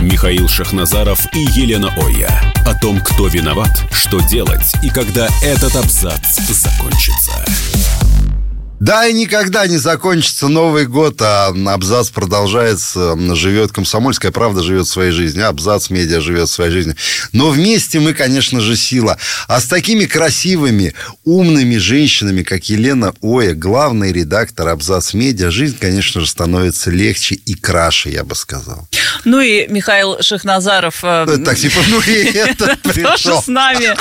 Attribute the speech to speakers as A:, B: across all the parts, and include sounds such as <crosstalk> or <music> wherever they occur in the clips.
A: Михаил Шахназаров и Елена Оя. О том, кто виноват, что делать и когда этот абзац закончится.
B: Да, и никогда не закончится Новый год, а абзац продолжается, живет Комсомольская правда живет своей жизнью, абзац медиа живет своей жизнью. Но вместе мы, конечно же, сила. А с такими красивыми, умными женщинами, как Елена Оя, главный редактор абзац медиа, жизнь, конечно же, становится легче и краше, я бы сказал.
C: Ну и Михаил Шахназаров...
B: Так, типа, ну и <laughs> это
C: Тоже с нами.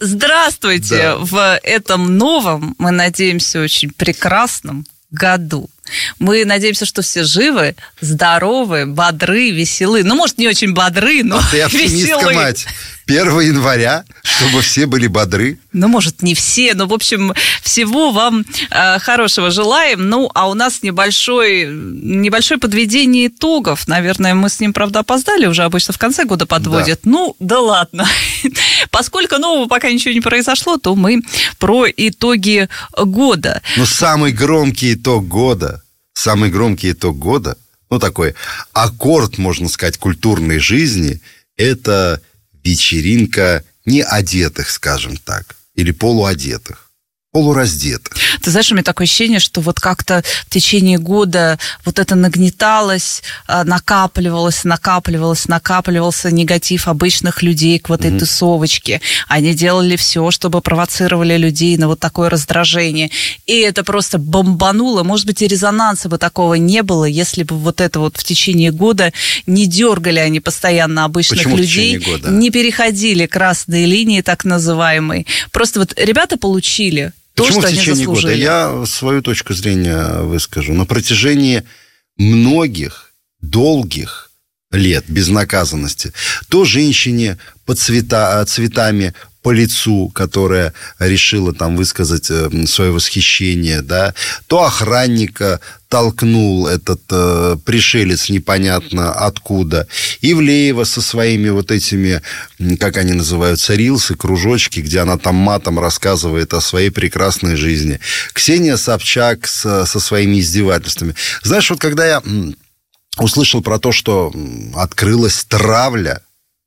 C: Здравствуйте да. в этом новом, мы надеемся, очень прекрасном году. Мы надеемся, что все живы, здоровы, бодры, веселы. Ну, может, не очень бодры, но а ты <laughs> веселы.
B: мать. 1 января, чтобы все были бодры.
C: Ну, может, не все, но, в общем, всего вам э, хорошего желаем. Ну, а у нас небольшой, небольшое подведение итогов. Наверное, мы с ним, правда, опоздали, уже обычно в конце года подводят. Да. Ну, да ладно. <laughs> Поскольку нового пока ничего не произошло, то мы про итоги года.
B: Ну, самый громкий итог года, самый громкий итог года, ну, такой аккорд, можно сказать, культурной жизни, это вечеринка не одетых, скажем так, или полуодетых полураздетых.
C: Ты знаешь, у меня такое ощущение, что вот как-то в течение года вот это нагнеталось, а, накапливалось, накапливалось, накапливался негатив обычных людей к вот этой mm-hmm. тусовочке. Они делали все, чтобы провоцировали людей на вот такое раздражение. И это просто бомбануло. Может быть, и резонанса бы такого не было, если бы вот это вот в течение года не дергали они постоянно обычных
B: Почему
C: людей, не переходили красные линии так называемые. Просто вот ребята получили то,
B: Почему
C: что
B: в течение года? Я свою точку зрения выскажу. На протяжении многих долгих лет безнаказанности то женщине под цвета, цветами по лицу, которая решила там высказать э, свое восхищение, да, то охранника толкнул этот э, пришелец непонятно откуда. Ивлеева со своими вот этими, как они называются, рилсы, кружочки, где она там матом рассказывает о своей прекрасной жизни. Ксения Собчак с, со своими издевательствами. Знаешь, вот когда я услышал про то, что открылась травля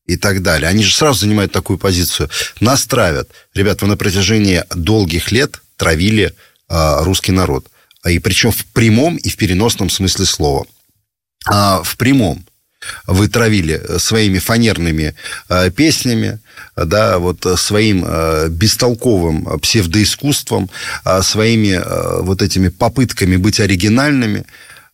B: и так далее. Они же сразу занимают такую позицию. Нас травят. Ребят, вы на протяжении долгих лет травили э, русский народ. И причем в прямом и в переносном смысле слова. А в прямом вы травили своими фанерными э, песнями, да, вот своим э, бестолковым псевдоискусством, э, своими э, вот этими попытками быть оригинальными.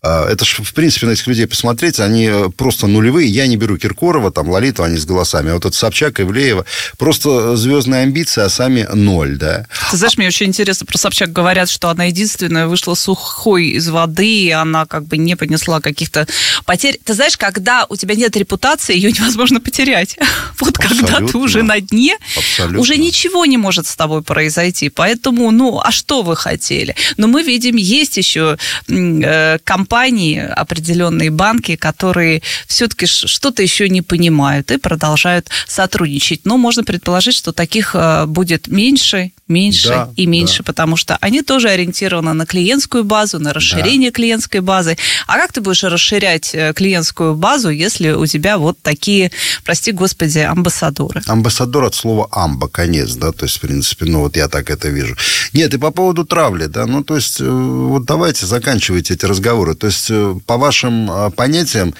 B: А, это же, в принципе, на этих людей посмотреть, они э, просто нулевые. Я не беру Киркорова, там, Лолиту, они с голосами. А вот это Собчак, Ивлеева, просто звездные амбиции, а сами ноль, да.
C: Ты знаешь, мне очень интересно про Собчак говорят, что она единственная вышла сухой из воды, и она как бы не понесла каких-то потерь. Ты знаешь, когда у тебя нет репутации, ее невозможно потерять. <laughs> Вот Абсолютно. когда ты уже на дне, Абсолютно. уже ничего не может с тобой произойти. Поэтому, ну, а что вы хотели? Но мы видим, есть еще э, компания компании, определенные банки, которые все-таки что-то еще не понимают и продолжают сотрудничать. Но можно предположить, что таких э, будет меньше, меньше да, и меньше, да. потому что они тоже ориентированы на клиентскую базу, на расширение да. клиентской базы. А как ты будешь расширять э, клиентскую базу, если у тебя вот такие, прости господи, амбассадоры?
B: Амбассадор от слова амба, конец, да, то есть, в принципе, ну вот я так это вижу. Нет, и по поводу травли, да, ну то есть, э, вот давайте заканчивайте эти разговоры. То есть, э, по вашим э, понятиям,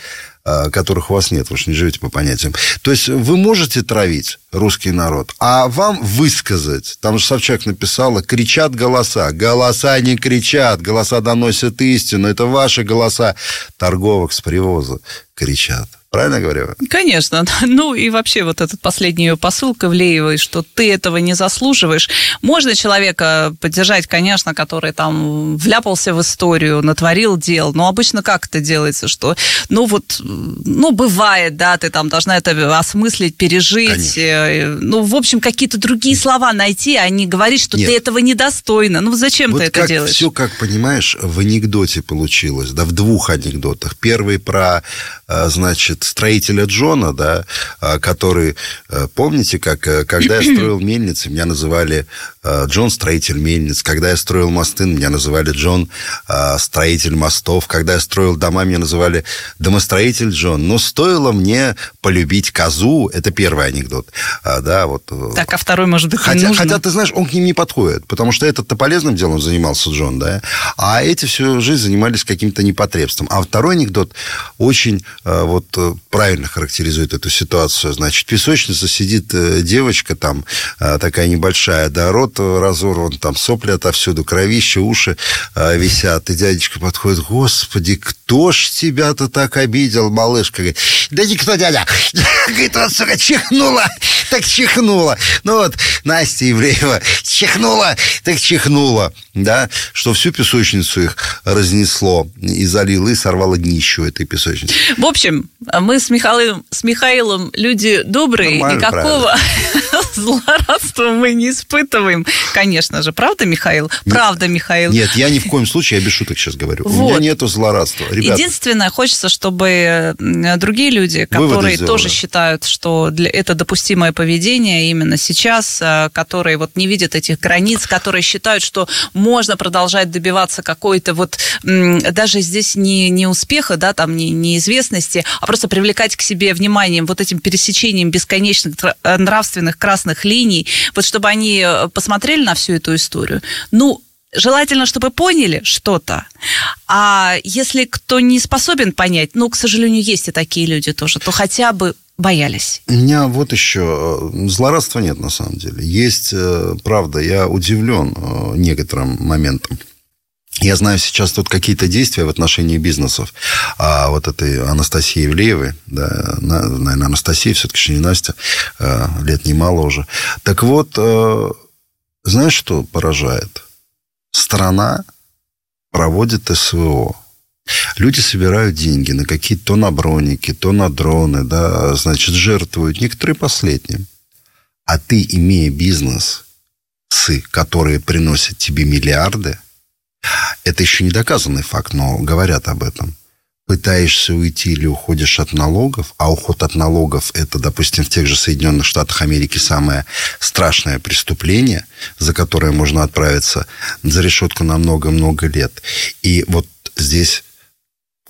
B: э, которых у вас нет, вы же не живете по понятиям. То есть вы можете травить русский народ, а вам высказать, там же Собчак написала, кричат голоса. Голоса не кричат, голоса доносят истину, это ваши голоса торговок с привоза кричат. Правильно говорю?
C: Конечно. <laughs> Ну и вообще вот этот последний ее посыл к Ивлеевой, что ты этого не заслуживаешь. Можно человека поддержать, конечно, который там вляпался в историю, натворил дел, но обычно как это делается, что, ну вот, ну бывает, да, ты там должна это осмыслить, пережить,
B: Конечно.
C: э, ну в общем какие-то другие слова найти, а не говорить, что
B: Нет.
C: ты этого недостойна. Ну зачем
B: вот
C: ты это
B: как
C: делаешь?
B: все, как понимаешь, в анекдоте получилось, да, в двух анекдотах. Первый про, э, значит, строителя Джона, да, э, который, э, помните, как, э, когда я строил мельницы, меня называли Джон строитель мельниц. Когда я строил мосты, меня называли Джон э, строитель мостов. Когда я строил дома, меня называли домостроитель Джон. Но стоило мне полюбить козу, это первый анекдот, А, да, вот. э,
C: Так, а второй, может быть, не
B: Хотя,
C: нужно?
B: хотя, ты знаешь, он к ним не подходит, потому что этот-то полезным делом занимался Джон, да, а эти всю жизнь занимались каким-то непотребством. А второй анекдот очень э, вот э, правильно характеризует эту ситуацию. Значит, в песочнице сидит э, девочка там э, такая небольшая, да, рот э, разорван, там сопли отовсюду, кровище, уши э, висят. И дядечка подходит, господи, кто ж тебя-то так обидел, малышка? Говорит, да никто, дядя. <laughs> Говорит, вот, сука, чихнула, так чихнула. Ну вот, Настя Евреева чихнула, так чихнула, да, что всю песочницу их разнесло и залило, и сорвало днище у этой песочницы.
C: В общем, мы с Михаилом, с Михаилом люди добрые,
B: Нормально,
C: никакого <laughs> злорадства мы не испытываем. Конечно же, правда, Михаил? Правда, Михаил.
B: Нет, я ни в коем случае, я без шуток сейчас говорю. У
C: Вот.
B: меня нету злорадства. Ребята,
C: Единственное, хочется, чтобы другие люди, которые тоже считают, что для, это допустимое поведение именно сейчас, а, которые вот не видят этих границ, которые считают, что можно продолжать добиваться какой-то вот даже здесь не, не успеха, да, там не, неизвестности, а просто привлекать к себе вниманием вот этим пересечением бесконечных э, нравственных красных линий, вот чтобы они э, посмотрели на всю эту историю. Ну, Желательно, чтобы поняли что-то. А если кто не способен понять, ну, к сожалению, есть и такие люди тоже, то хотя бы боялись.
B: У меня вот еще э, злорадства нет на самом деле. Есть, э, правда, я удивлен э, некоторым моментом. Я знаю сейчас тут какие-то действия в отношении бизнесов. А вот этой Анастасии Евлеевой, да, на- наверное, Анастасия, все-таки еще не Настя, лет немало уже. Так вот, знаешь, что поражает? Страна проводит СВО. Люди собирают деньги на какие-то то на броники, то на дроны, да, значит, жертвуют. Некоторые последним. А ты, имея бизнес, которые приносят тебе миллиарды, это еще не доказанный факт, но говорят об этом. Пытаешься уйти или уходишь от налогов, а уход от налогов это, допустим, в тех же Соединенных Штатах Америки самое страшное преступление, за которое можно отправиться за решетку на много-много лет. И вот здесь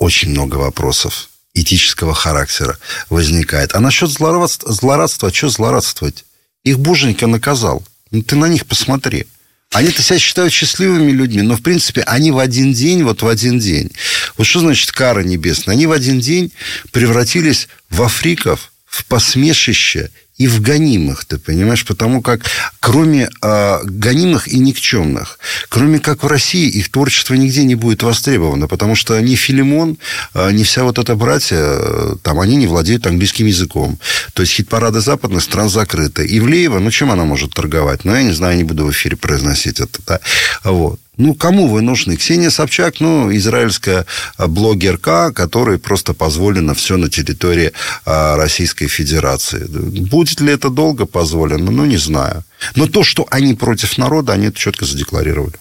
B: очень много вопросов этического характера возникает. А насчет злорадства, злорадства что злорадствовать? Их Боженька наказал. Ну, ты на них посмотри. Они-то себя считают счастливыми людьми, но, в принципе, они в один день, вот в один день. Вот что значит кара небесная? Они в один день превратились в африков, в посмешище и в гонимых, ты понимаешь? Потому как кроме э, гонимых и никчемных, кроме как в России, их творчество нигде не будет востребовано, потому что ни Филимон, э, ни вся вот эта братья, э, там, они не владеют английским языком. То есть хит-парады западных стран закрыты. Ивлеева, ну, чем она может торговать? Ну, я не знаю, не буду в эфире произносить это. Да? Вот. Ну, кому вы нужны? Ксения Собчак, ну, израильская а, блогерка, которой просто позволено все на территории а, Российской Федерации. Будет ли это долго позволено? Ну, не знаю. Но то, что они против народа, они это четко задекларировали.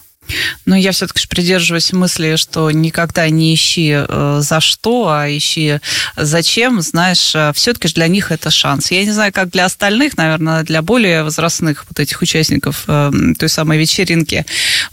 C: Но я все-таки придерживаюсь мысли, что никогда не ищи э, за что, а ищи зачем. Знаешь, э, все-таки для них это шанс. Я не знаю, как для остальных, наверное, для более возрастных вот этих участников э, той самой вечеринки,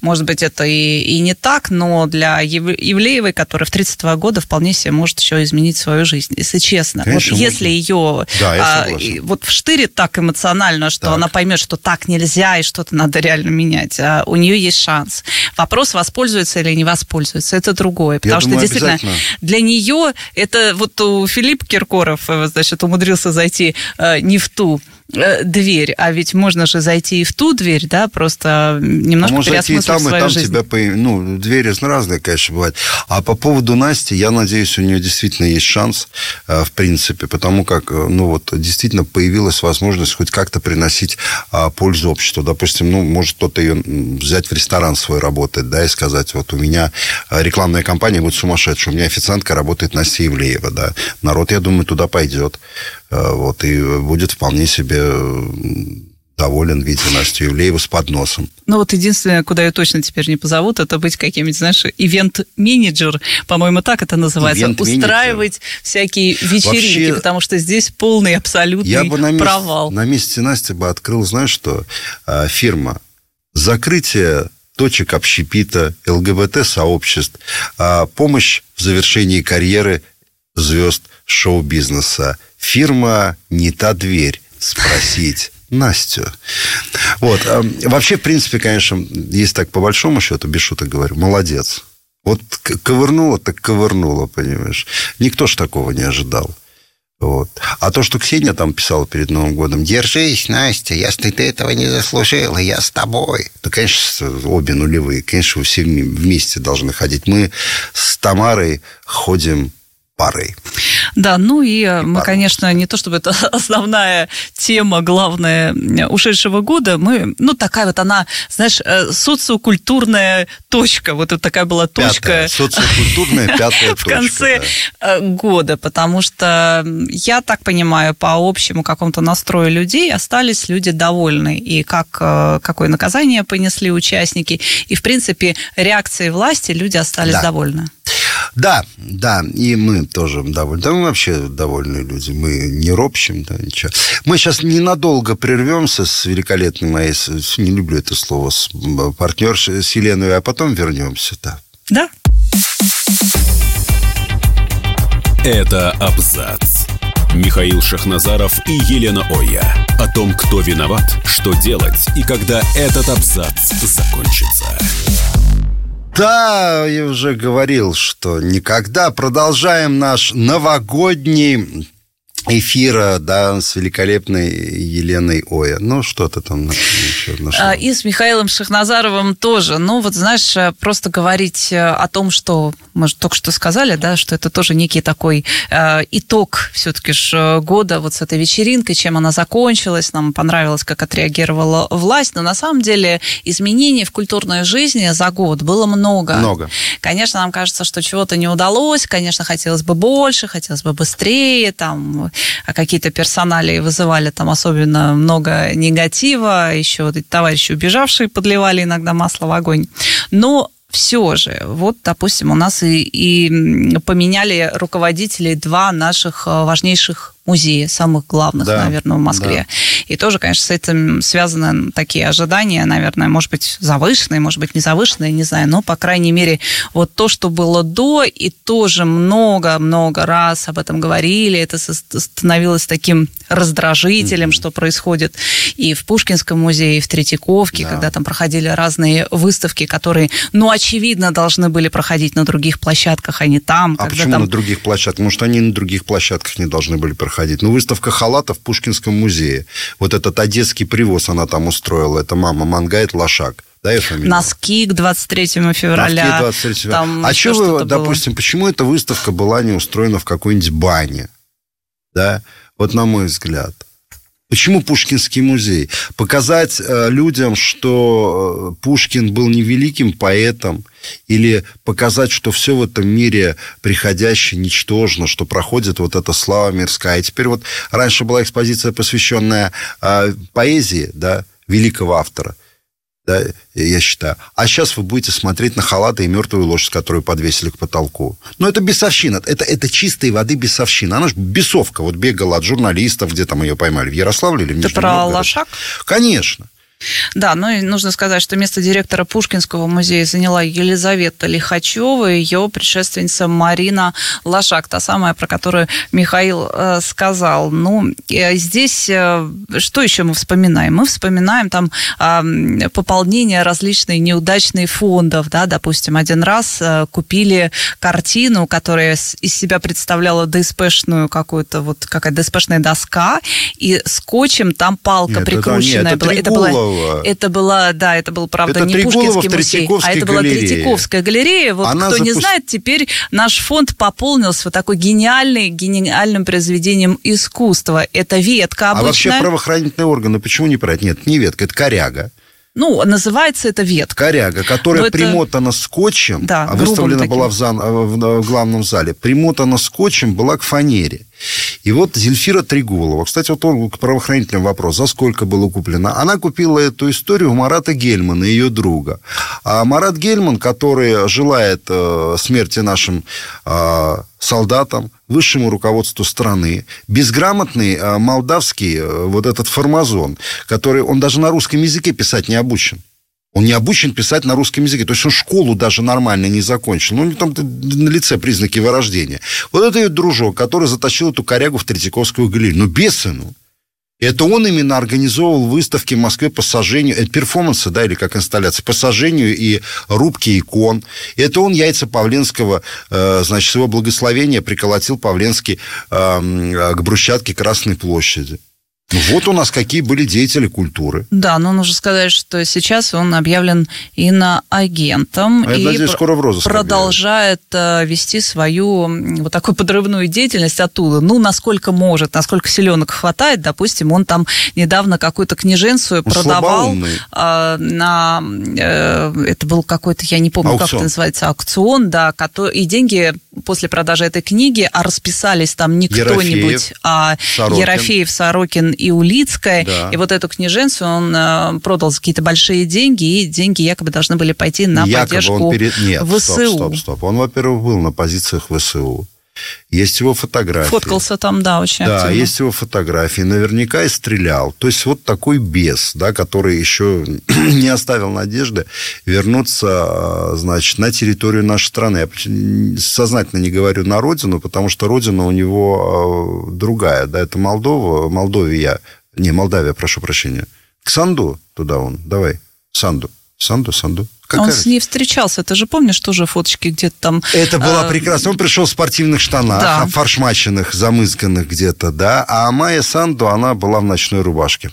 C: может быть, это и, и не так, но для Ев- Евлеевой, которая в 32 года вполне себе может еще изменить свою жизнь, если честно.
B: Конечно,
C: вот
B: можно.
C: если ее
B: Да,
C: а, и вот вштырит так эмоционально, что
B: Так.
C: она поймет, что так нельзя и что-то надо реально менять, а у нее есть шанс. Вопрос, воспользуется или не воспользуется, это другое. Потому что
B: думаю,
C: действительно для нее это вот у Филипп Киркоров, э, значит, умудрился зайти э, не в ту дверь, а ведь можно же зайти и в ту дверь, да, просто немножко
B: а может зайти и там, и там
C: жизнь.
B: тебя, ну, двери разные, конечно, бывают. А по поводу Насти, я надеюсь, у нее действительно есть шанс, э, в принципе, потому как, э, ну, вот, действительно появилась возможность хоть как-то приносить а, пользу обществу. Допустим, ну, может кто-то ее взять в ресторан свой работать, да, и сказать, вот у меня рекламная кампания будет сумасшедшая, у меня официантка работает Настя Ивлеева, да. Народ, я думаю, туда пойдет. Э, вот, и будет вполне себе доволен, видя Настю Евлееву с подносом.
C: Ну вот единственное, куда ее точно теперь не позовут, это быть каким-нибудь, знаешь, ивент-менеджер, по-моему, так это называется, устраивать всякие вечеринки, Вообще, потому что здесь полный абсолютный я бы на месте, провал.
B: На месте Насти бы открыл, знаешь что, а, фирма. Закрытие точек общепита, ЛГБТ-сообществ, а, помощь в завершении карьеры звезд шоу-бизнеса. Фирма «Не та дверь» спросить Настю. Вот. А, вообще, в принципе, конечно, есть так по большому счету, без шуток говорю, молодец. Вот ковырнула, так ковырнула, понимаешь. Никто ж такого не ожидал. Вот. А то, что Ксения там писала перед Новым годом, держись, Настя, если ты этого не заслужила, я с тобой. Да, конечно, обе нулевые. Конечно, вы все вместе должны ходить. Мы с Тамарой ходим парой.
C: Да, ну и, э, и мы, пару. конечно, не то чтобы это <laughs> основная тема, главная ушедшего года, мы, ну, такая вот она, знаешь, э, социокультурная точка, вот это такая была точка. Пятая,
B: социокультурная пятая
C: точка. <laughs> В конце э, года, потому что, я так понимаю, по общему какому-то настрою людей остались люди довольны, и как, какое наказание понесли участники, и, в принципе, реакции власти люди остались да. довольны.
B: Да, да, и мы тоже довольны. Да мы вообще довольные люди. Мы не ропщим, да, ничего. Мы сейчас ненадолго прервемся с великолепной моей, не люблю это слово, с партнершей, с Еленой, а потом вернемся, да.
C: Да.
A: Это абзац. Михаил Шахназаров и Елена Оя. О том, кто виноват, что делать и когда этот абзац закончится.
B: Да, я уже говорил, что никогда. Продолжаем наш новогодний эфира, да, с великолепной Еленой Оя. Ну, что-то там еще нашла.
C: И с Михаилом Шахназаровым тоже. Ну, вот, знаешь, э, просто говорить э, о том, что мы же только что сказали, да, что это тоже некий такой э, итог все-таки ж года вот с этой вечеринкой, чем она закончилась, нам понравилось, как отреагировала власть, но на самом деле изменений в культурной жизни за год было много.
B: Много.
C: Конечно, нам кажется, что чего-то не удалось, конечно, хотелось бы больше, хотелось бы быстрее, там, а какие-то персонали вызывали там особенно много негатива, еще вот эти товарищи убежавшие подливали иногда масло в огонь. Но все же, вот, допустим, у нас и, и поменяли руководителей два наших э, важнейших музея, самых главных, да, наверное, в Москве. Да. И тоже, конечно, с этим связаны такие ожидания, наверное, может быть, завышенные, может быть, не завышенные, не знаю, но, по крайней мере, вот то, что было до, и тоже много-много раз об этом говорили, это становилось таким раздражителем, mm-hmm. что происходит и в Пушкинском музее, и в Третьяковке, да. когда там проходили разные выставки, которые, ну, очевидно, должны были проходить на других площадках, а не там.
B: А почему
C: там...
B: на других площадках? Может, они на других площадках не должны были проходить? Ходить. Ну, выставка халатов в Пушкинском музее. Вот этот одесский привоз она там устроила. Это мама Мангает Лошак. Да, я фамилию?
C: Носки к 23 февраля.
B: Носки 23 февраля. Там а что вы, допустим, было? почему эта выставка была не устроена в какой-нибудь бане? Да, вот на мой взгляд. Почему Пушкинский музей? Показать э, людям, что э, Пушкин был не великим поэтом, или показать, что все в этом мире приходящее ничтожно, что проходит вот эта слава мирская. И теперь вот раньше была экспозиция, посвященная э, поэзии, да, великого автора – да, я считаю. А сейчас вы будете смотреть на халаты и мертвую лошадь, которую подвесили к потолку. Но это бесовщина. Это, это чистой воды бесовщина. Она же бесовка. Вот бегала от журналистов, где там ее поймали, в Ярославле или в
C: Ты про лошак?
B: Конечно.
C: Да, ну и нужно сказать, что место директора Пушкинского музея заняла Елизавета Лихачева, ее предшественница Марина Лошак, та самая, про которую Михаил э, сказал. Ну, э, здесь э, что еще мы вспоминаем? Мы вспоминаем там э, пополнение различных неудачных фондов, да, допустим, один раз э, купили картину, которая из себя представляла ДСПшную какую-то вот какая ДСПшная доска, и скотчем там палка нет, прикрученная
B: это, нет, это
C: была. Это была это была, да, это был, правда, это не Пушкинский музей, а это была галерея. Третьяковская галерея. Вот Она кто запуск... не знает, теперь наш фонд пополнился вот такой гениальный, гениальным произведением искусства. Это ветка обычная. А
B: вообще правоохранительные органы почему не брать? Нет, не ветка, это коряга.
C: Ну, называется это ветка.
B: Коряга, которая Но примотана это... скотчем, да, а выставлена была в, зан... в главном зале, примотана скотчем была к фанере. И вот Зельфира Трегулова, кстати, вот он к правоохранительным вопрос, за сколько было куплено? Она купила эту историю у Марата Гельмана, ее друга. А Марат Гельман, который желает э, смерти нашим э, солдатам, высшему руководству страны, безграмотный э, молдавский э, вот этот формазон, который, он даже на русском языке писать не обучен. Он не обучен писать на русском языке. То есть он школу даже нормально не закончил. Ну, у него там на лице признаки вырождения. Вот это ее дружок, который затащил эту корягу в Третьяковскую галерею. Ну, бесы, ну. Это он именно организовывал выставки в Москве по сожжению, это перформансы, да, или как инсталляции, по сожжению и рубке икон. Это он яйца Павленского, э, значит, его благословения приколотил Павленский э, к брусчатке Красной площади. Ну, вот у нас какие были деятели культуры.
C: Да, но нужно сказать, что сейчас он объявлен иноагентом.
B: А
C: и
B: надеюсь, скоро в розыск
C: продолжает объявят. Э, вести свою вот такую подрывную деятельность оттуда. Ну, насколько может, насколько силенок хватает. Допустим, он там недавно какую-то книженцию он продавал э, на... Э, это был какой-то, я не помню, аукцион. как это называется, аукцион, да, и деньги после продажи этой книги, а расписались там не кто-нибудь, а Сорокин. Ерофеев, Сорокин и Улицкая. Да. И вот эту книженцию он э, продал за какие-то большие деньги, и деньги якобы должны были пойти на якобы поддержку он перед... Нет, ВСУ. Стоп,
B: стоп, стоп. Он, во-первых, был на позициях ВСУ. Есть его фотографии.
C: Фоткался там, да, очень
B: Да,
C: активно.
B: есть его фотографии. Наверняка и стрелял. То есть вот такой бес, да, который еще <clears throat> не оставил надежды вернуться, значит, на территорию нашей страны. Я сознательно не говорю на родину, потому что родина у него а, другая. Да, это Молдова, Молдовия. Не, Молдавия, прошу прощения. К Санду туда он. Давай, Санду. Санду, Санду.
C: Какая он с ней встречался, ты же помнишь тоже фоточки где-то там?
B: Это было э, прекрасно. Он пришел в спортивных штанах, да. фаршмаченных, замызганных где-то, да. А Майя Санду, она была в ночной рубашке.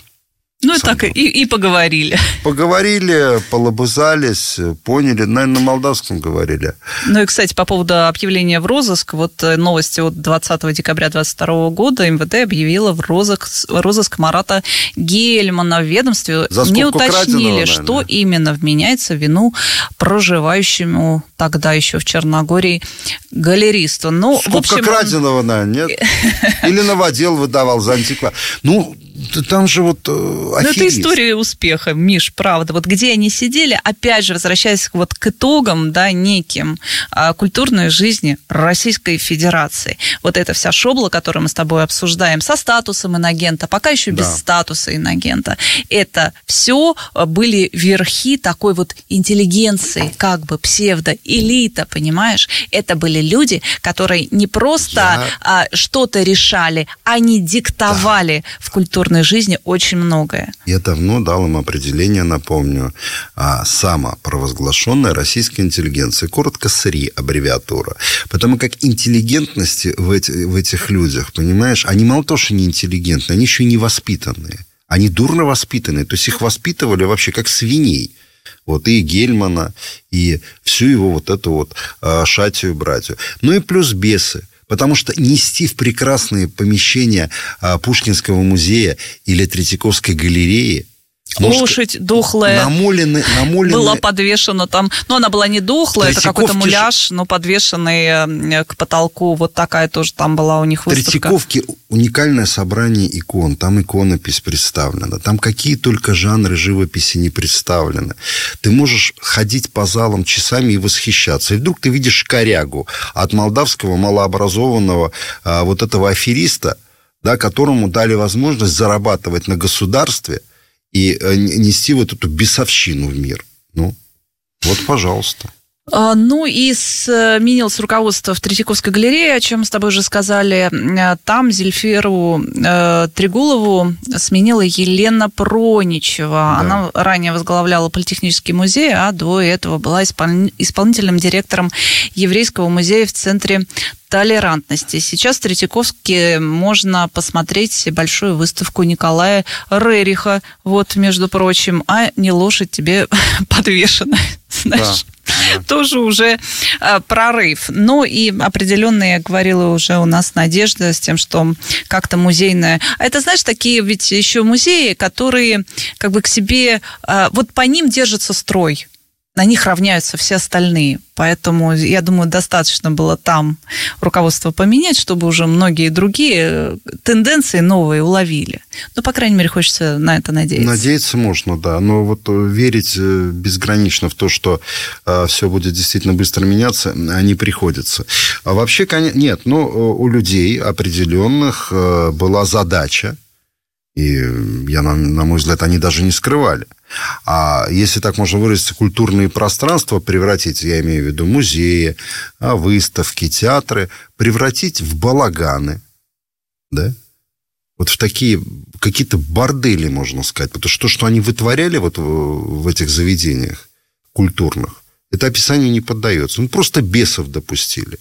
C: Ну, и так и, и поговорили.
B: Поговорили, полобызались, поняли. Наверное, на молдавском говорили.
C: Ну и, кстати, по поводу объявления в розыск, вот э, новости от 20 декабря 2022 года МВД объявила в розыск, розыск Марата Гельмана в ведомстве. За не уточнили, что именно вменяется в вину проживающему тогда еще в Черногории галеристу. Ну,
B: Скупка в общем, краденого, наверное, нет? <laughs> Или новодел выдавал за антиквар. Ну, там же вот
C: э, Ну, это история успеха, Миш, правда. Вот где они сидели, опять же, возвращаясь вот к итогам, да, неким а, культурной жизни Российской Федерации. Вот эта вся шобла, которую мы с тобой обсуждаем, со статусом инагента, пока еще без да. статуса инагента, это все были верхи такой вот интеллигенции, как бы псевдоэлита, понимаешь? Это были люди, которые не просто Я... а, что-то решали, они диктовали да. в культурной жизни очень многое.
B: Я давно дал им определение, напомню, а, самопровозглашенная российская интеллигенция, коротко СРИ аббревиатура. Потому как интеллигентности в, эти, в этих людях, понимаешь, они мало того, что не интеллигентные, они еще и невоспитанные. Они дурно воспитанные, то есть их воспитывали вообще как свиней. Вот и Гельмана, и всю его вот эту вот э, шатию братью. Ну и плюс бесы – Потому что нести в прекрасные помещения а, Пушкинского музея или Третьяковской галереи
C: может, Лошадь дохлая намолены, намолены... была подвешена там. Ну, она была не дохлая, это какой-то муляж, но подвешенный э, к потолку. Вот такая тоже там была у них выставка.
B: Третьяковки уникальное собрание икон. Там иконопись представлена. Там какие только жанры живописи не представлены. Ты можешь ходить по залам часами и восхищаться. И вдруг ты видишь корягу от молдавского малообразованного а, вот этого афериста, да, которому дали возможность зарабатывать на государстве – и э, нести вот эту бесовщину в мир. Ну, вот, пожалуйста.
C: А, ну и сменилось руководство в Третьяковской галерее, о чем с тобой уже сказали. Э, там Зельфиру э, Трегулову сменила Елена Проничева. Да. Она ранее возглавляла Политехнический музей, а до этого была исполнительным директором Еврейского музея в центре толерантности. Сейчас в Третьяковске можно посмотреть большую выставку Николая Рериха, вот, между прочим, а не лошадь тебе <laughs> подвешена, <laughs> знаешь. Да. тоже уже э, прорыв. Ну и определенно, я говорила уже, у нас надежда с тем, что как-то музейная... А это, знаешь, такие ведь еще музеи, которые как бы к себе... Э, вот по ним держится строй на них равняются все остальные. Поэтому, я думаю, достаточно было там руководство поменять, чтобы уже многие другие э, тенденции новые уловили. Ну, по крайней мере, хочется на это надеяться.
B: Надеяться можно, да. Но вот э, верить э, безгранично в то, что все будет действительно быстро меняться, не приходится. А вообще, нет, ну, у людей определенных была задача, и я, на, на мой взгляд, они даже не скрывали – а если так можно выразиться, культурные пространства превратить, я имею в виду музеи, а, выставки, театры, превратить в балаганы, да? Вот в такие какие-то бордели, можно сказать. Потому что то, что они вытворяли вот в, этих заведениях культурных, это описанию не поддается. Ну, просто бесов допустили.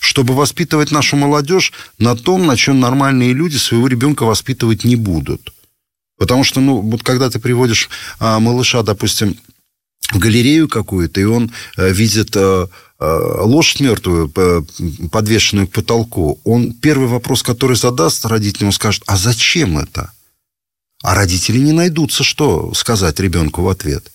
B: Чтобы воспитывать нашу молодежь на том, на чем нормальные люди своего ребенка воспитывать не будут – Потому что, ну, вот когда ты приводишь а, малыша, допустим, в галерею какую-то, и он а, видит а, а, лошадь мертвую, подвешенную к потолку, он первый вопрос, который задаст родителям, он скажет, а зачем это? А родители не найдутся, что сказать ребенку в ответ.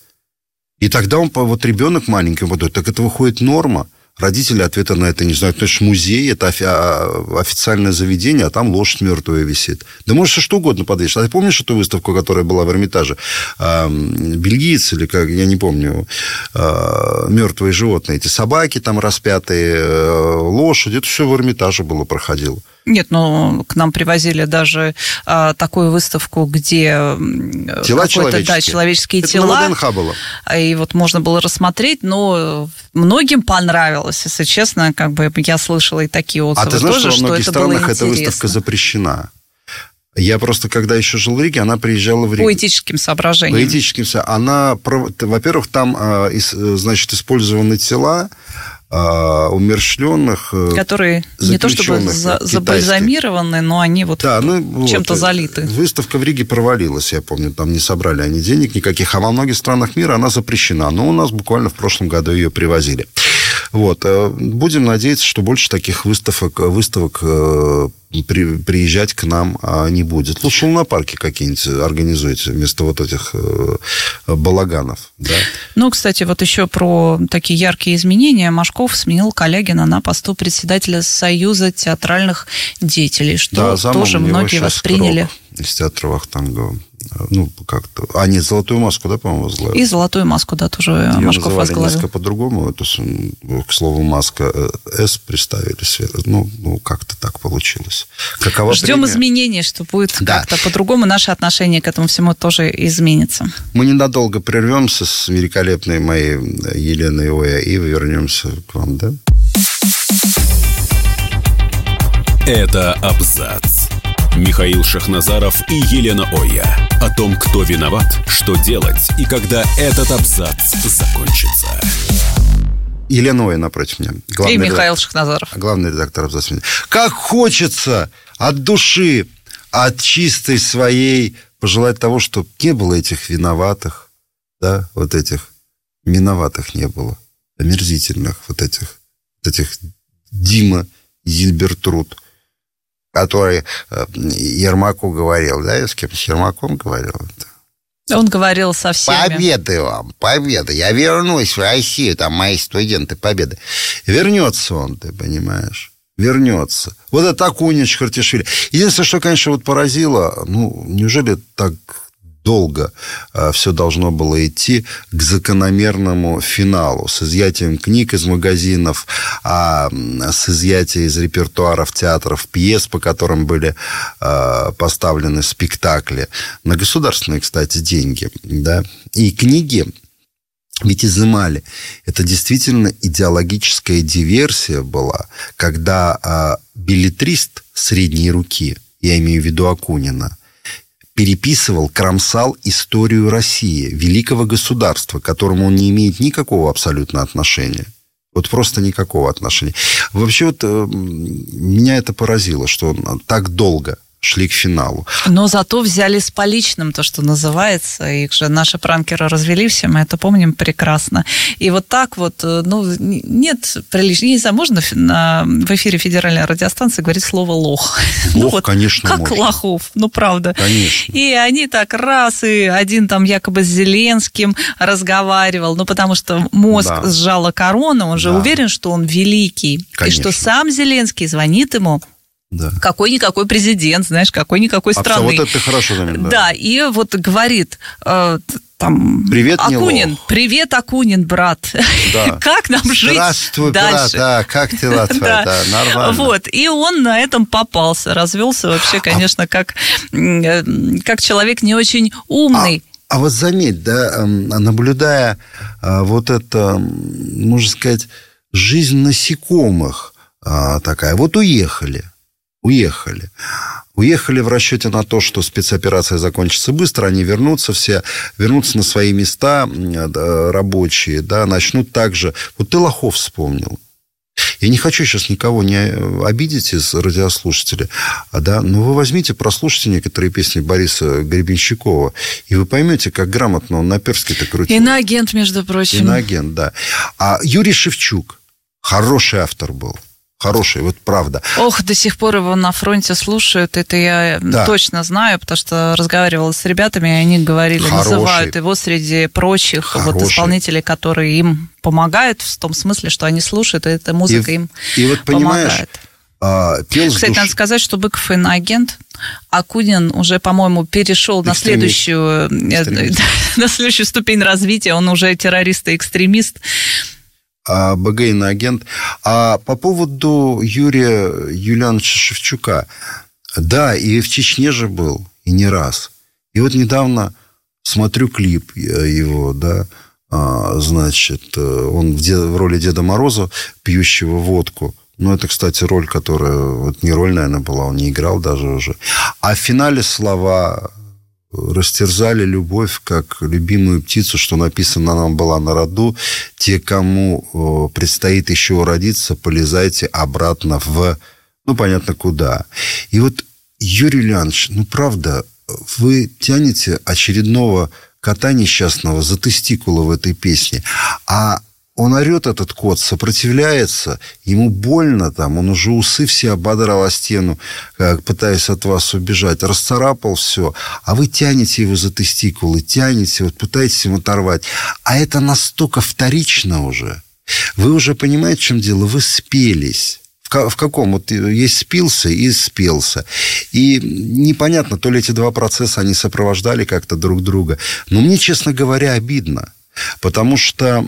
B: И тогда он, вот ребенок маленький, вот, так это выходит норма – Родители ответа на это не знают. Потому что музей – это а, официальное заведение, а там лошадь мертвая висит. Да можешь что угодно подвесить. А ты помнишь эту выставку, которая была в Эрмитаже? Бельгиец или как, я не помню, а, мертвые животные. Эти собаки там распятые, э, лошади. Это все в Эрмитаже было, проходило.
C: Нет, ну, к нам привозили даже а, такую выставку, где...
B: Тела человеческие. Да,
C: человеческие
B: Это
C: тела.
B: Это ВДНХ было.
C: И вот можно было рассмотреть, но многим понравилось, если честно, как бы я слышала и такие отзывы
B: А ты знаешь,
C: тоже,
B: что во многих что странах эта выставка запрещена? Я просто, когда еще жил в Риге, она приезжала в Ригу.
C: По этическим соображениям.
B: По этическим Она, во-первых, там, а, значит, использованы тела, а, умерщвленных
C: э, Которые не то чтобы за, забальзамированы, но они вот да, ну, чем-то вот, залиты.
B: Выставка в Риге провалилась, я помню, там не собрали они денег никаких, а во многих странах мира она запрещена. Но у нас буквально в прошлом году ее привозили. Вот. Э, будем надеяться, что больше таких выставок, выставок э, при, приезжать к нам а, не будет. Лучше лунопарки какие-нибудь организуйте вместо вот этих э, балаганов. Да?
C: Ну, кстати, вот еще про такие яркие изменения. Машков сменил Калягина на посту председателя Союза театральных деятелей, что да, тоже многие восприняли.
B: Из театра Вахтангова ну, как-то... А, нет, «Золотую маску», да, по-моему, возглавил?
C: И «Золотую маску», да, тоже Ее Машков возглавил.
B: несколько по-другому. Это, к слову, маска э, «С» приставили. Ну, ну как-то так получилось.
C: Какова Ждем премия? изменений, что будет да. как-то по-другому. Наше отношение к этому всему тоже изменится.
B: Мы ненадолго прервемся с великолепной моей Еленой Оя и вернемся к вам, да?
A: Это абзац. Михаил Шахназаров и Елена Оя. О том, кто виноват, что делать и когда этот абзац закончится.
B: Елена Оя напротив меня.
C: Главный и Михаил редактор, Шахназаров.
B: Главный редактор абзаца. Как хочется от души, от чистой своей пожелать того, чтобы не было этих виноватых, да, вот этих виноватых не было, омерзительных вот этих, вот этих Дима Зильбертруд – который э, Ермаку говорил, да, я с кем? С Ермаком говорил.
C: Он говорил со всеми.
B: Победы вам, победа. Я вернусь в Россию, там мои студенты победы. Вернется он, ты понимаешь? Вернется. Вот это Акунич Хартишвили. Единственное, что, конечно, вот поразило, ну, неужели так долго э, все должно было идти к закономерному финалу. С изъятием книг из магазинов, а с изъятием из репертуаров театров пьес, по которым были э, поставлены спектакли. На государственные, кстати, деньги, да, и книги ведь изымали. Это действительно идеологическая диверсия была, когда а, билетрист средней руки, я имею в виду Акунина, переписывал, кромсал историю России, великого государства, к которому он не имеет никакого абсолютно отношения. Вот просто никакого отношения. Вообще вот э, меня это поразило, что он так долго шли к финалу.
C: Но зато взяли с поличным, то, что называется. Их же наши пранкеры развели все, мы это помним прекрасно. И вот так вот, э, ну, нет приличного. Не знаю, можно на, в эфире федеральной радиостанции говорить слово «лох». <laughs>
B: Лох, ну, вот, конечно,
C: Как
B: можно.
C: лохов, ну, правда.
B: Конечно.
C: И они так раз, и один там якобы с Зеленским разговаривал, ну, потому что мозг да. сжала корона, он же да. уверен, что он великий. Конечно. И что сам Зеленский звонит ему да. Какой-никакой президент, знаешь, какой-никакой а страны.
B: Все, вот это ты хорошо заметил.
C: Да. да, и вот говорит, э, там,
B: привет,
C: Акунин, Нилов. привет, Акунин, брат. Да. <laughs> как нам жить
B: Здравствуй,
C: дальше?
B: брат, да, как дела <laughs> твои, да. да, нормально.
C: Вот, и он на этом попался, развелся вообще, конечно, как, э, как человек не очень умный.
B: А, а вот заметь, да, наблюдая э, вот это, можно сказать, жизнь насекомых э, такая, вот уехали – уехали. Уехали в расчете на то, что спецоперация закончится быстро, они вернутся все, вернутся на свои места рабочие, да, начнут также... Вот ты Лохов вспомнил. Я не хочу сейчас никого не обидеть из радиослушателей, а, да, но вы возьмите, прослушайте некоторые песни Бориса Гребенщикова, и вы поймете, как грамотно он на перске-то крутил.
C: Иноагент, между прочим.
B: Иноагент, да. А Юрий Шевчук, хороший автор был хороший, вот правда.
C: Ох, до сих пор его на фронте слушают, это я да. точно знаю, потому что разговаривала с ребятами, и они говорили, хороший. называют его среди прочих хороший. вот исполнителей, которые им помогают, в том смысле, что они слушают, и эта музыка
B: и,
C: им
B: и вот,
C: помогает.
B: А,
C: пел Кстати, душ... надо сказать, что Быков иноагент. Акунин уже, по-моему, перешел на следующую, э, <laughs> на следующую ступень развития. Он уже террорист и экстремист
B: а БГ иноагент. А по поводу Юрия Юлиановича Шевчука. Да, и в Чечне же был, и не раз. И вот недавно смотрю клип его, да, а, значит, он в, в роли Деда Мороза, пьющего водку. Ну, это, кстати, роль, которая... Вот не роль, наверное, была, он не играл даже уже. А в финале слова растерзали любовь как любимую птицу, что написано нам была на роду. Те, кому предстоит еще родиться, полезайте обратно в, ну, понятно, куда. И вот, Юрий Ильянович, ну, правда, вы тянете очередного кота несчастного за тестикулы в этой песне. А он орет, этот кот, сопротивляется, ему больно там, он уже усы все ободрал о стену, пытаясь от вас убежать, расцарапал все, а вы тянете его за тестикулы, тянете, вот пытаетесь ему оторвать. А это настолько вторично уже. Вы уже понимаете, в чем дело? Вы спелись. В, каком? Вот есть спился и спелся. И непонятно, то ли эти два процесса, они сопровождали как-то друг друга. Но мне, честно говоря, обидно. Потому что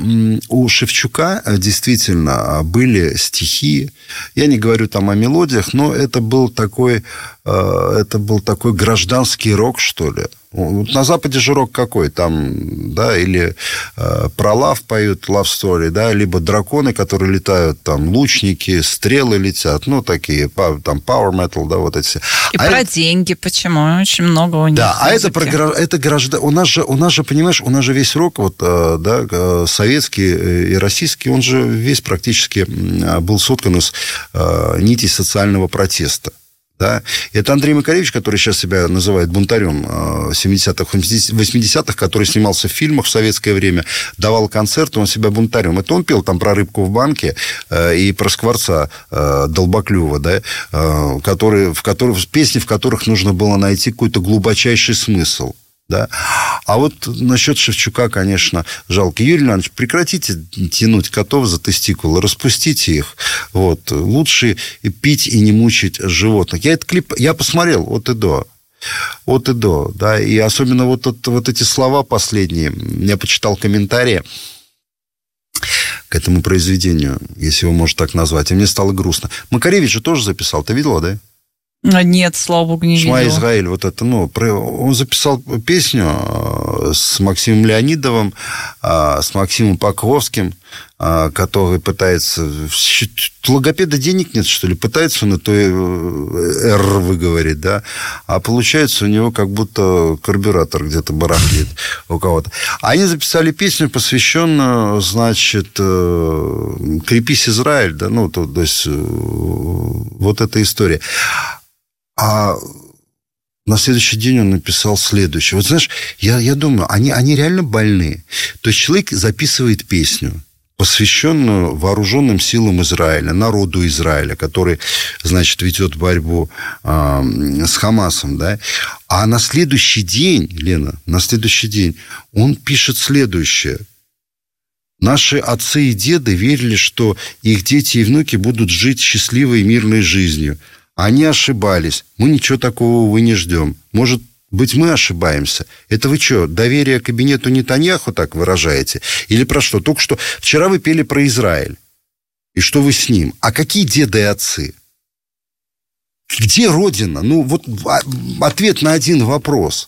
B: у Шевчука э, действительно были стихи. Я не говорю там о мелодиях, но это был такой, это был такой гражданский рок, что ли. На Западе же рок какой? Там, да, или э, про лав поют, love story, да, либо драконы, которые летают, там, лучники, стрелы летят, ну, такие, там, power metal, да, вот эти.
C: И а про это... деньги, почему? Очень много у них.
B: Да, а это, про, это граждан... У нас же, у нас же, понимаешь, у нас же весь рок, вот, э, да, э, советский э, и российский, он же весь практически был соткан из нитей социального протеста. Да? Это Андрей Макаревич, который сейчас себя называет бунтарем 70-х, э, 80-х, который снимался в фильмах в советское время, давал концерты, он себя бунтарем. Это он пел там про рыбку в банке э, и про скворца э, Долбоклюва, да? который, в которых, песни, в которых нужно было найти какой-то глубочайший смысл. Да? А вот насчет Шевчука, конечно, жалко. Юрий Иванович, прекратите тянуть котов за тестикулы, распустите их. Вот. Лучше пить и не мучить животных. Я этот клип, я посмотрел от и до. От и до, да, и особенно вот, вот, вот эти слова последние, я почитал комментарии к этому произведению, если его можно так назвать, и мне стало грустно. Макаревич же тоже записал, ты видела, да?
C: А, нет, слава богу, не
B: Шма
C: видела.
B: Израиль, вот это, ну, он записал песню э, с Максимом Леонидовым, э, с Максимом Покровским, э, который пытается... Логопеда денег нет, что ли? Пытается он это «р» выговорить, да? А получается у него как будто карбюратор где-то барахлит у кого-то. Они записали песню, посвященную, значит, «Крепись, Израиль», да? Ну, то, то есть вот эта история. А на следующий день он написал следующее. Вот знаешь, я, я думаю, они, они реально больны. То есть человек записывает песню, посвященную вооруженным силам Израиля, народу Израиля, который, значит, ведет борьбу э, с Хамасом, да. А на следующий день, Лена, на следующий день он пишет следующее. Наши отцы и деды верили, что их дети и внуки будут жить счастливой и мирной жизнью. Они ошибались. Мы ничего такого, увы, не ждем. Может быть, мы ошибаемся. Это вы что, доверие кабинету Нетаньяху так выражаете? Или про что? Только что вчера вы пели про Израиль. И что вы с ним? А какие деды и отцы? Где Родина? Ну, вот ответ на один вопрос.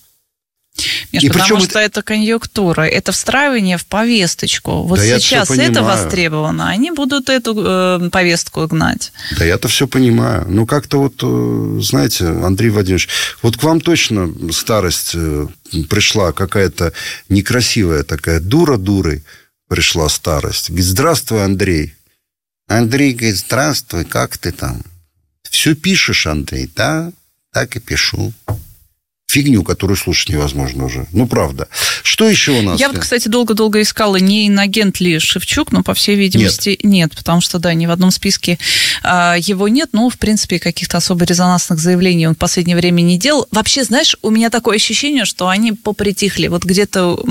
C: Нет, и потому что это... это конъюнктура, это встраивание в повесточку. Вот да сейчас это востребовано, они будут эту э, повестку гнать.
B: Да я-то все понимаю. Ну, как-то вот, э, знаете, Андрей Владимирович, вот к вам точно старость э, пришла какая-то некрасивая такая, дура дурой пришла старость. Говорит, здравствуй, Андрей. Андрей говорит, здравствуй, как ты там? Все пишешь, Андрей, да? Так и пишу фигню, которую слушать невозможно уже. Ну, правда. Что еще у нас?
C: Я вот, кстати, долго-долго искала, не инагент ли Шевчук, но, по всей видимости, нет, нет потому что, да, ни в одном списке а, его нет, но, в принципе, каких-то особо резонансных заявлений он в последнее время не делал. Вообще, знаешь, у меня такое ощущение, что они попритихли. Вот где-то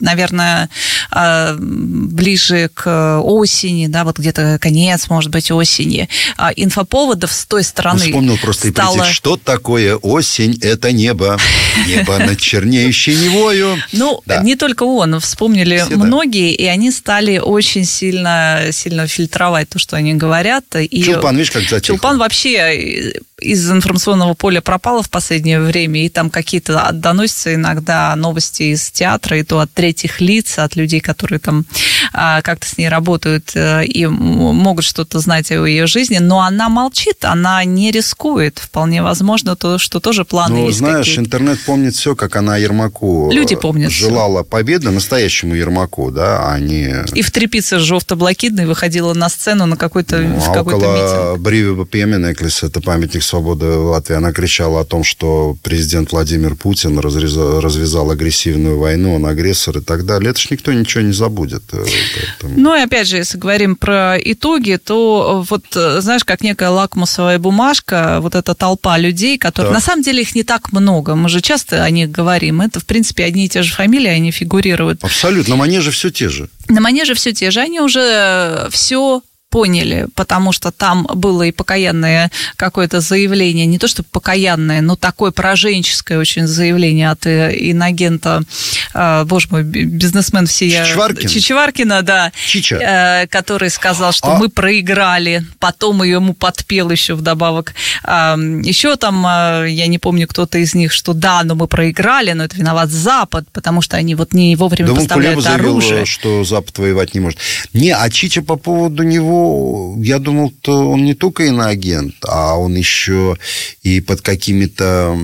C: наверное, а, ближе к осени, да, вот где-то конец, может быть, осени, а, инфоповодов с той стороны
B: ну, Вспомнил просто стало... и прийти, что такое осень, это небо, небо над чернеющей Невою.
C: Ну, да. не только он, вспомнили Все, многие, да. и они стали очень сильно, сильно фильтровать то, что они говорят. И
B: Чулпан, видишь, как затихло.
C: Чулпан вообще из информационного поля пропала в последнее время, и там какие-то доносятся иногда новости из театра, и то от третьих лиц, от людей, которые там а, как-то с ней работают э, и могут что-то знать о ее жизни, но она молчит, она не рискует. Вполне возможно, то, что тоже планы ну, есть
B: знаешь,
C: какие-то.
B: интернет помнит все, как она Ермаку
C: Люди помнят
B: желала все. победы настоящему Ермаку, да, а не...
C: И в трепице жовто-блакитной выходила на сцену на какой-то, ну,
B: а
C: какой-то
B: около митинг. Бривиба Пьеменеклис, это памятник свободы Латвии, она кричала о том, что президент Владимир Путин разрезал, развязал агрессивную войну, он агрессор и так далее. Это ж никто ничего не забудет. Э,
C: поэтому... Ну и опять же, если говорим про итоги, то вот, знаешь, как некая лакмусовая бумажка, вот эта толпа людей, которые... Да. На самом деле их не так много, мы же часто о них говорим. Это, в принципе, одни и те же фамилии, они фигурируют.
B: Абсолютно, на манеже все те же.
C: На манеже все те же, они уже все поняли, потому что там было и покаянное какое-то заявление, не то что покаянное, но такое пораженческое очень заявление от э, инагента, э, боже мой, бизнесмен всея...
B: Чичваркин.
C: Чичваркина, да.
B: Чича.
C: Э, который сказал, что а... мы проиграли, потом ему подпел еще вдобавок. Еще там, я не помню, кто-то из них, что да, но мы проиграли, но это виноват Запад, потому что они вот не вовремя да поставляют оружие.
B: Заявил, что Запад воевать не может. Не, а Чича по поводу него я думал, что он не только иноагент, а он еще и под какими-то,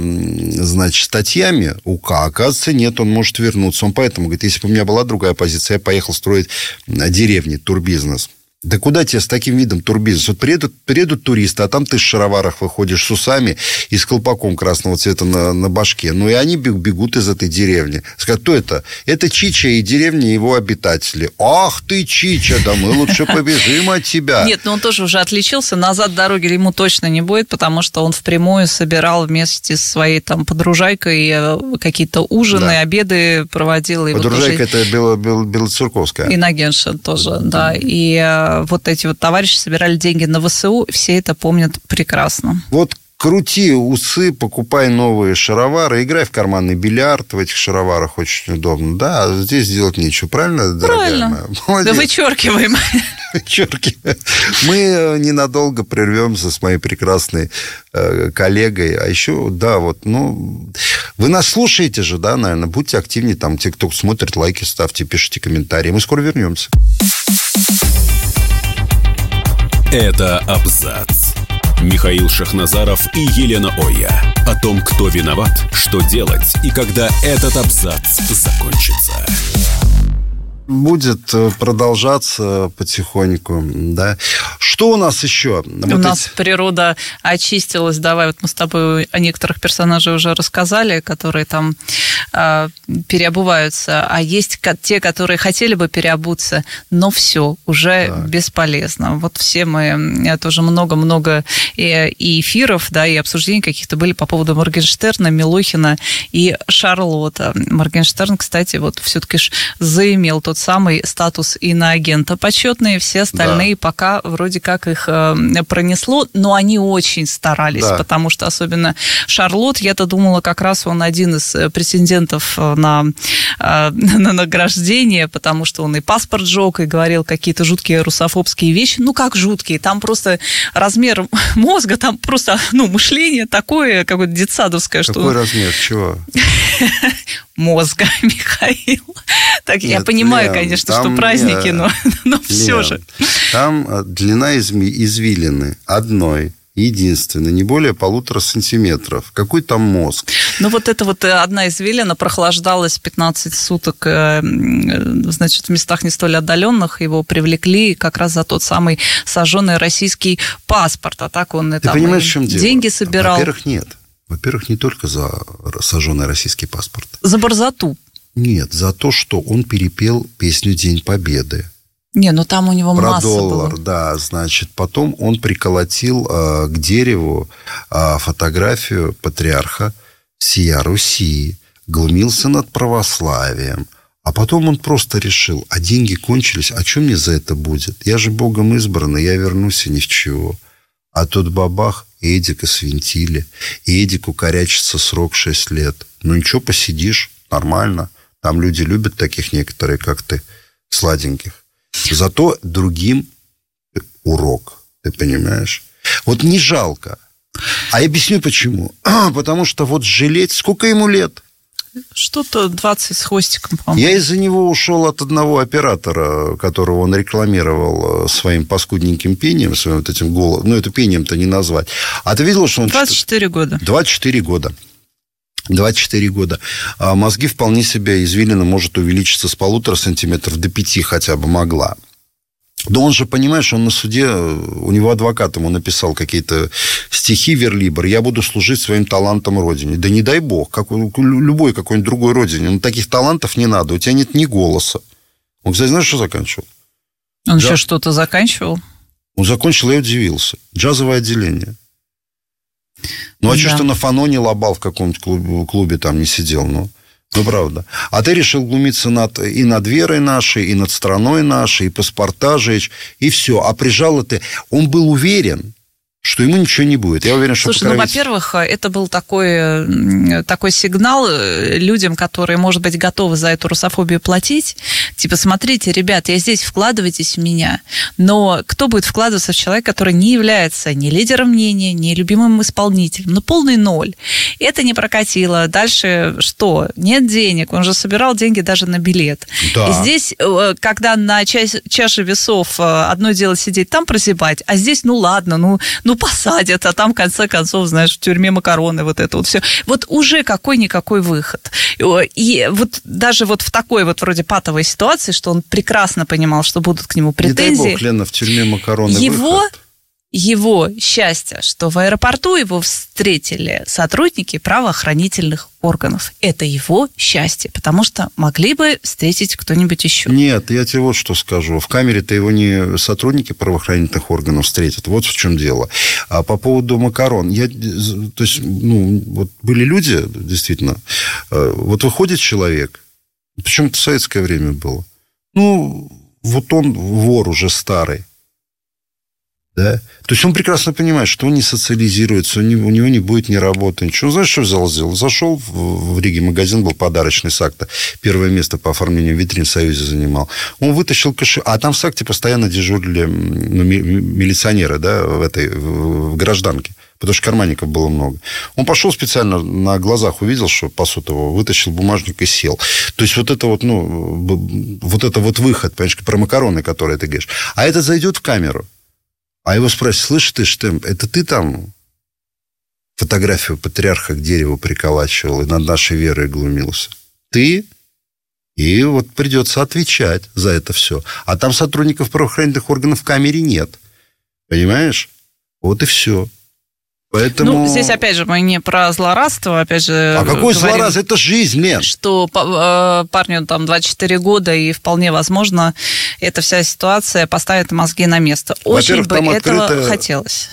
B: значит, статьями УК. Оказывается, нет, он может вернуться. Он поэтому говорит, если бы у меня была другая позиция, я поехал строить деревни, турбизнес. Да куда тебе с таким видом турбизнес? Вот приедут, приедут туристы, а там ты в шароварах выходишь с усами и с колпаком красного цвета на, на башке. Ну, и они бегут из этой деревни. Скажут, кто это? Это Чича и деревня его обитатели. Ах ты, Чича, да мы лучше побежим от тебя.
C: Нет, но он тоже уже отличился. Назад дороги ему точно не будет, потому что он впрямую собирал вместе с своей там подружайкой э, какие-то ужины, да. обеды проводил.
B: Подружайка вот это Бело, Бело, Белоцерковская.
C: И Нагенша тоже, да. И э, вот эти вот товарищи собирали деньги на ВСУ, все это помнят прекрасно.
B: Вот крути усы, покупай новые шаровары, играй в карманный бильярд в этих шароварах очень удобно. Да, а здесь делать нечего, правильно, дорогая
C: Правильно.
B: моя?
C: Да
B: Молодец.
C: вычеркиваем. <laughs>
B: Вычеркиваем. Мы э, ненадолго прервемся с моей прекрасной э, коллегой. А еще, да, вот, ну, вы нас слушаете же, да, наверное, будьте активнее, там, те, кто смотрит, лайки ставьте, пишите комментарии. Мы скоро вернемся.
A: Это абзац. Михаил Шахназаров и Елена Оя. О том, кто виноват, что делать и когда этот абзац закончится.
B: Будет э, продолжаться потихоньку, да. Что у нас еще?
C: У нас природа очистилась. Давай, вот мы с тобой о некоторых персонажах уже рассказали, которые там э, переобуваются, а есть те, которые хотели бы переобуться, но все, уже
B: Так.
C: бесполезно. Вот все мы, тоже много-много и, и эфиров, да, и обсуждений каких-то были по поводу Моргенштерна, Милохина и Шарлотта. Моргенштерн, кстати, вот все-таки заимел тот самый статус иноагента почетный, все остальные пока вроде как их э, пронесло, но они очень старались,
B: Да.
C: потому что особенно Шарлот, я-то думала, как раз он один из э, претендентов э, на, <laughs> на награждение, потому что он и паспорт жег, и говорил какие-то жуткие русофобские вещи. Ну, как жуткие? Там просто размер <laughs> мозга, там просто, ну, мышление такое, какое-то детсадовское, что
B: Какой размер? Чего? <laughs>
C: мозга, Михаил. Так, я
B: Нет,
C: понимаю,
B: Лен,
C: конечно, что праздники,
B: не-
C: но, но все
B: Лен,
C: же.
B: Там э, длина изми- извилины одной, единственной, не более полутора сантиметров. Какой там мозг?
C: Ну, вот это вот э, одна извилина прохлаждалась 15 суток, э, м, значит, в местах не столь отдаленных. Его привлекли как раз за тот самый сожженный российский паспорт. А так он и
B: Ты
C: там
B: понимаешь,
C: и
B: в чем дело?
C: деньги собирал.
B: Во-первых, нет. Во-первых, не только за сожженный российский паспорт.
C: За борзоту.
B: Нет, за то, что он перепел песню «День Победы».
C: Не, ну там у него
B: Про
C: масса
B: доллар,
C: было.
B: да. Значит, потом он приколотил э, к дереву э, фотографию патриарха сия Руси, глумился над православием. А потом он просто решил, а деньги кончились, а что мне за это будет? Я же Богом избранный, я вернусь и ни в чего. А тут бабах, и Эдика свинтили. И Эдику корячится срок 6 лет. Ну ничего, посидишь, нормально. Там люди любят таких некоторые, как ты, сладеньких. Зато другим урок, ты понимаешь? Вот не жалко. А я объясню почему. <clears throat> Потому что вот жалеть, сколько ему лет?
C: Что-то 20 с хвостиком, по-моему.
B: Я из-за него ушел от одного оператора, которого он рекламировал э, своим паскудненьким пением, своим вот этим голосом. Ну, это пением-то не назвать. А ты видел, что он...
C: 24 года.
B: 24 года. 24 года. А мозги вполне себе извилина может увеличиться с полутора сантиметров до пяти хотя бы могла. Да он же, понимаешь, он на суде, у него адвокат ему написал какие-то стихи Верлибр, я буду служить своим талантом Родине. Да не дай бог, как, у- любой какой-нибудь другой Родине. Ну, таких талантов не надо, у тебя нет ни голоса. Он, кстати, знаешь, что заканчивал?
C: Он
B: Да.
C: еще что-то заканчивал.
B: Он закончил, я удивился. Джазовое отделение. Ну, а
C: Да.
B: что, что на фаноне лобал в каком-то клубе, клубе там не сидел, ну? Ну, правда. А ты решил глумиться над, и над верой нашей, и над страной нашей, и паспорта жечь, и все. А прижал это... Он был уверен, что ему ничего не будет. Я уверен, что
C: Слушай, ну,
B: покровитель-
C: во-первых, это был такой, такой сигнал э, людям, которые, может быть, готовы за эту русофобию платить. Типа, смотрите, ребят, я здесь, вкладывайтесь в меня. Но кто будет вкладываться в человека, который не является ни лидером мнения, ни любимым исполнителем? Ну, полный ноль. Это не прокатило. Дальше что? Нет денег. Он же собирал деньги даже на билет.
B: Да.
C: И здесь, э, когда на ча- чаше весов э, одно дело сидеть там прозябать, а здесь, ну ладно, ну, ну посадят, а там в конце концов, знаешь, в тюрьме макароны, вот это вот все. Вот уже какой-никакой выход. И вот даже вот в такой вот вроде патовой ситуации, что он прекрасно понимал, что будут к нему
B: Не дай
C: претензии,
B: бог, Лена, в тюрьме макароны
C: его
B: выход.
C: его счастье, что в аэропорту его встретили сотрудники правоохранительных органов. Это его счастье, потому что могли бы встретить кто-нибудь еще.
B: Нет, я тебе вот что скажу. В камере-то его не сотрудники правоохранительных органов встретят. Вот в чем дело. А по поводу макарон. Я, то есть, ну, вот были люди, действительно. э, Вот выходит человек, причем это советское время было. Ну, вот он вор уже старый. Да? То есть он прекрасно понимает, что он не социализируется, у него, у него не будет ни работы, ничего. Знаешь, что взял, сделал? Зашел в, в Риге магазин, был подарочный с акта. Первое место по оформлению витрин в Союзе занимал. Он вытащил кошелек. А там в САКТе постоянно дежурили ну, милиционеры, да, в этой в, в гражданке. Потому что карманников было много. Он пошел специально на глазах, увидел, что пасут его, вытащил бумажник и сел. То есть вот это вот, ну, вот это вот выход, понимаешь, про макароны, которые ты говоришь. А этот зайдет в камеру а его спросят, слышь ты, Штемп, это ты там фотографию патриарха к дереву приколачивал и над нашей верой глумился? Ты? И вот придется отвечать за это все. А там сотрудников правоохранительных органов в камере нет. Понимаешь? Вот и все. Поэтому...
C: Ну, здесь, опять же, мы не про злорадство, опять же...
B: А какое злорадство? Это жизнь, Лен.
C: Что э, парню там 24 года, и вполне возможно, эта вся ситуация поставит мозги на место. Очень бы этого открыто... хотелось.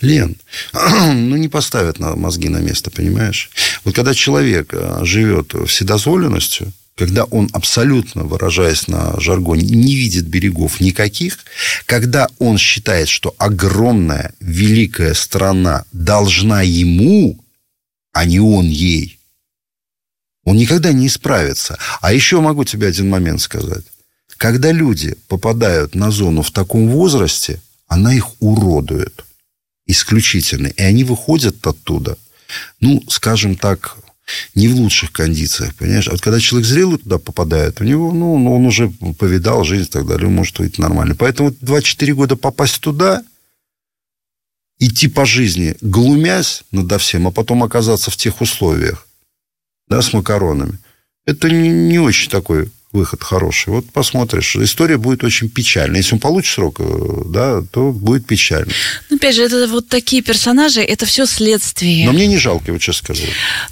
B: Лен, <clears throat> ну не поставят на мозги на место, понимаешь? Вот когда человек э, живет вседозволенностью, когда он абсолютно, выражаясь на жаргоне, не видит берегов никаких, когда он считает, что огромная, великая страна должна ему, а не он ей, он никогда не исправится. А еще могу тебе один момент сказать. Когда люди попадают на зону в таком возрасте, она их уродует исключительно. И они выходят оттуда, ну, скажем так, не в лучших кондициях, понимаешь? А вот когда человек зрелый туда попадает, у него, ну, он уже повидал жизнь и так далее, может быть нормально. Поэтому 24 года попасть туда, идти по жизни, глумясь надо всем, а потом оказаться в тех условиях, да, с макаронами, это не, не очень такой выход хороший. Вот посмотришь. История будет очень печальная. Если он получит срок, э, да, то будет печально.
C: Ну, опять же, это вот такие персонажи, это все следствие.
B: Но мне не жалко, вот честно скажу.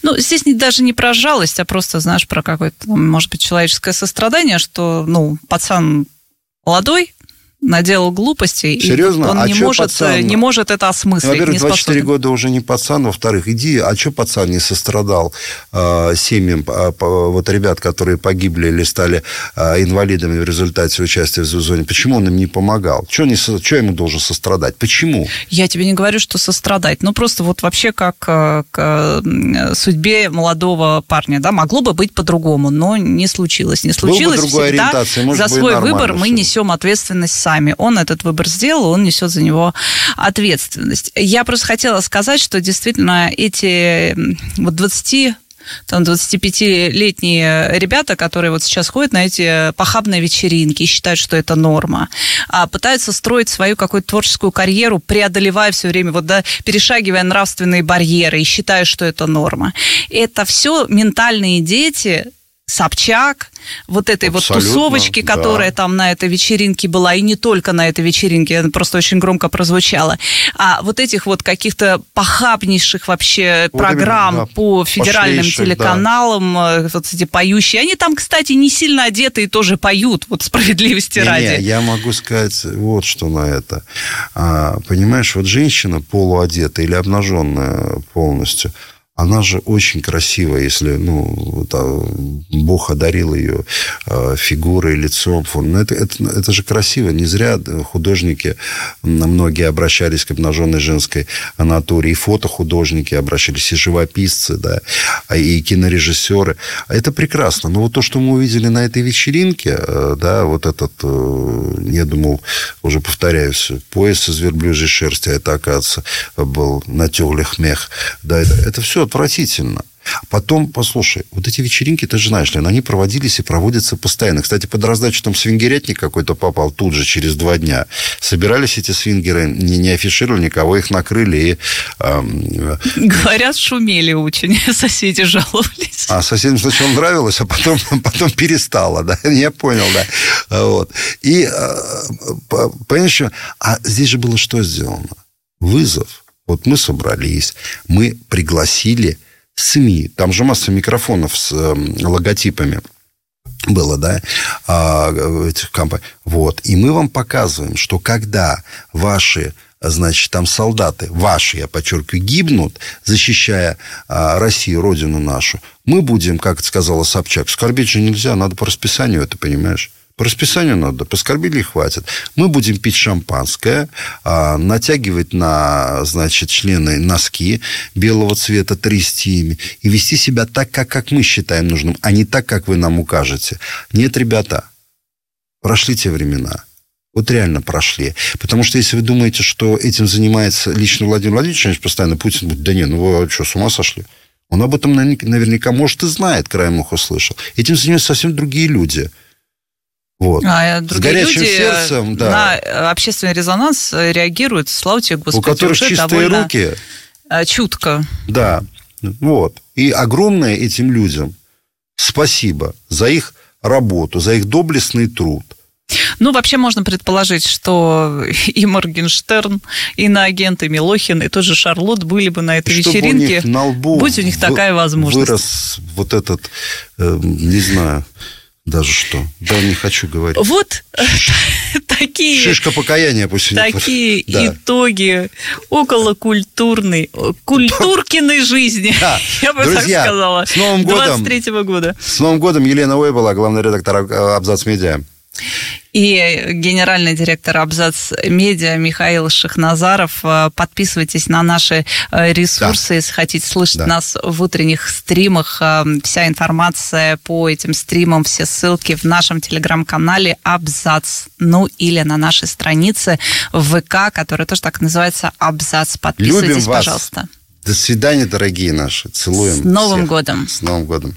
C: Ну, здесь не, даже не про жалость, а просто, знаешь, про какое-то, может быть, человеческое сострадание, что, ну, пацан молодой, наделал глупостей.
B: Серьезно?
C: И он
B: а
C: не, может, пацан? не может это осмыслить.
B: Во-первых, 24 способен. года уже не пацан. Во-вторых, иди, а что пацан не сострадал э, семьям э, вот ребят, которые погибли или стали э, инвалидами в результате участия в зоне? Почему он им не помогал? Что, ему должен сострадать? Почему?
C: Я тебе не говорю, что сострадать. Ну, просто вот вообще как э, к судьбе молодого парня. Да, могло бы быть по-другому, но не случилось. Не случилось.
B: Был бы другой
C: Всегда
B: ориентация, может,
C: за свой выбор мы несем ответственность сами сами. Он этот выбор сделал, он несет за него ответственность. Я просто хотела сказать, что действительно эти вот 20 там 25-летние ребята, которые вот сейчас ходят на эти похабные вечеринки и считают, что это норма, а пытаются строить свою какую-то творческую карьеру, преодолевая все время, вот, да, перешагивая нравственные барьеры и считая, что это норма. Это все ментальные дети, Собчак, вот этой Абсолютно, вот тусовочки, да. которая там на этой вечеринке была, и не только на этой вечеринке, она просто очень громко прозвучала, а вот этих вот каких-то похабнейших вообще вот программ именно, да, по федеральным телеканалам, да. Э, вот эти поющие, они там, кстати, не сильно одеты и тоже поют, вот справедливости не, ради.
B: Не, я могу сказать вот что на это. А, понимаешь, вот женщина полуодетая или обнаженная полностью – она же очень красивая, если, ну, Бог одарил ее э, фигурой, лицом. Ну, это, это, это же красиво. Не зря художники многие обращались к обнаженной женской натуре. И фотохудожники обращались, и живописцы, да, а и кинорежиссеры. Это прекрасно. Но вот то, что мы увидели на этой вечеринке, э, да, вот этот, э, я думал, уже повторяюсь, пояс из верблюжьей шерсти, а это, оказывается, был на теплых мех. Да, это, это все отвратительно. Потом, послушай, вот эти вечеринки, ты же знаешь, Лен, они проводились и проводятся постоянно. Кстати, под раздачу там свингерятник какой-то попал тут же, через два дня. Собирались эти свингеры, не, не афишировали никого, их накрыли и...
C: Э, Говорят, шумели очень, <laughs> соседи жаловались.
B: А соседям сначала нравилось, а потом, <laughs> потом перестало, да, <laughs> я понял, да. Вот. И, э, понимаешь, а здесь же было что сделано? Вызов вот мы собрались, мы пригласили СМИ. Там же масса микрофонов с э, логотипами было, да, э, этих компаний. Вот. И мы вам показываем, что когда ваши значит, там солдаты, ваши, я подчеркиваю, гибнут, защищая а, Россию, родину нашу, мы будем, как сказала Собчак, скорбеть же нельзя, надо по расписанию это, понимаешь? По расписанию надо, поскорбили и хватит. Мы будем пить шампанское, а, натягивать на, значит, члены носки белого цвета, трясти ими и вести себя так, как, как мы считаем нужным, а не так, как вы нам укажете. Нет, ребята, прошли те времена. Вот реально прошли. Потому что если вы думаете, что этим занимается лично Владимир Владимирович, постоянно Путин будет, да нет, ну вы что, с ума сошли? Он об этом наверняка, может, и знает, краем уха слышал. Этим занимаются совсем другие люди –
C: вот. А С горячим люди сердцем, да. на общественный резонанс реагируют, слава тебе, Господи,
B: У которых чистые руки.
C: Э, чутко.
B: Да, вот. И огромное этим людям спасибо за их работу, за их доблестный труд.
C: Ну, вообще можно предположить, что <laughs> и Моргенштерн, и на агенты Милохин, и тот же Шарлот были бы на этой Чтобы вечеринке. У них на лбу будь у них такая возможность.
B: Вырос вот этот, э, не знаю, даже что. Да, не хочу говорить.
C: Вот <laughs> такие...
B: Шишка покаяния пусть
C: Такие да. итоги около культурной, культуркиной жизни. Да. <laughs> Я бы Друзья, так сказала.
B: с Новым годом. 23 года. С Новым годом Елена Ой была главный редактор Абзац Медиа
C: и генеральный директор Абзац Медиа Михаил Шахназаров. Э, подписывайтесь на наши э, ресурсы, да. если хотите слышать да. нас в утренних стримах. Э, вся информация по этим стримам, все ссылки в нашем телеграм-канале Абзац. Ну или на нашей странице в ВК, которая тоже так называется Абзац. Подписывайтесь, Любим вас. пожалуйста.
B: До свидания, дорогие наши. Целуем.
C: С Новым всех. годом.
B: С Новым годом.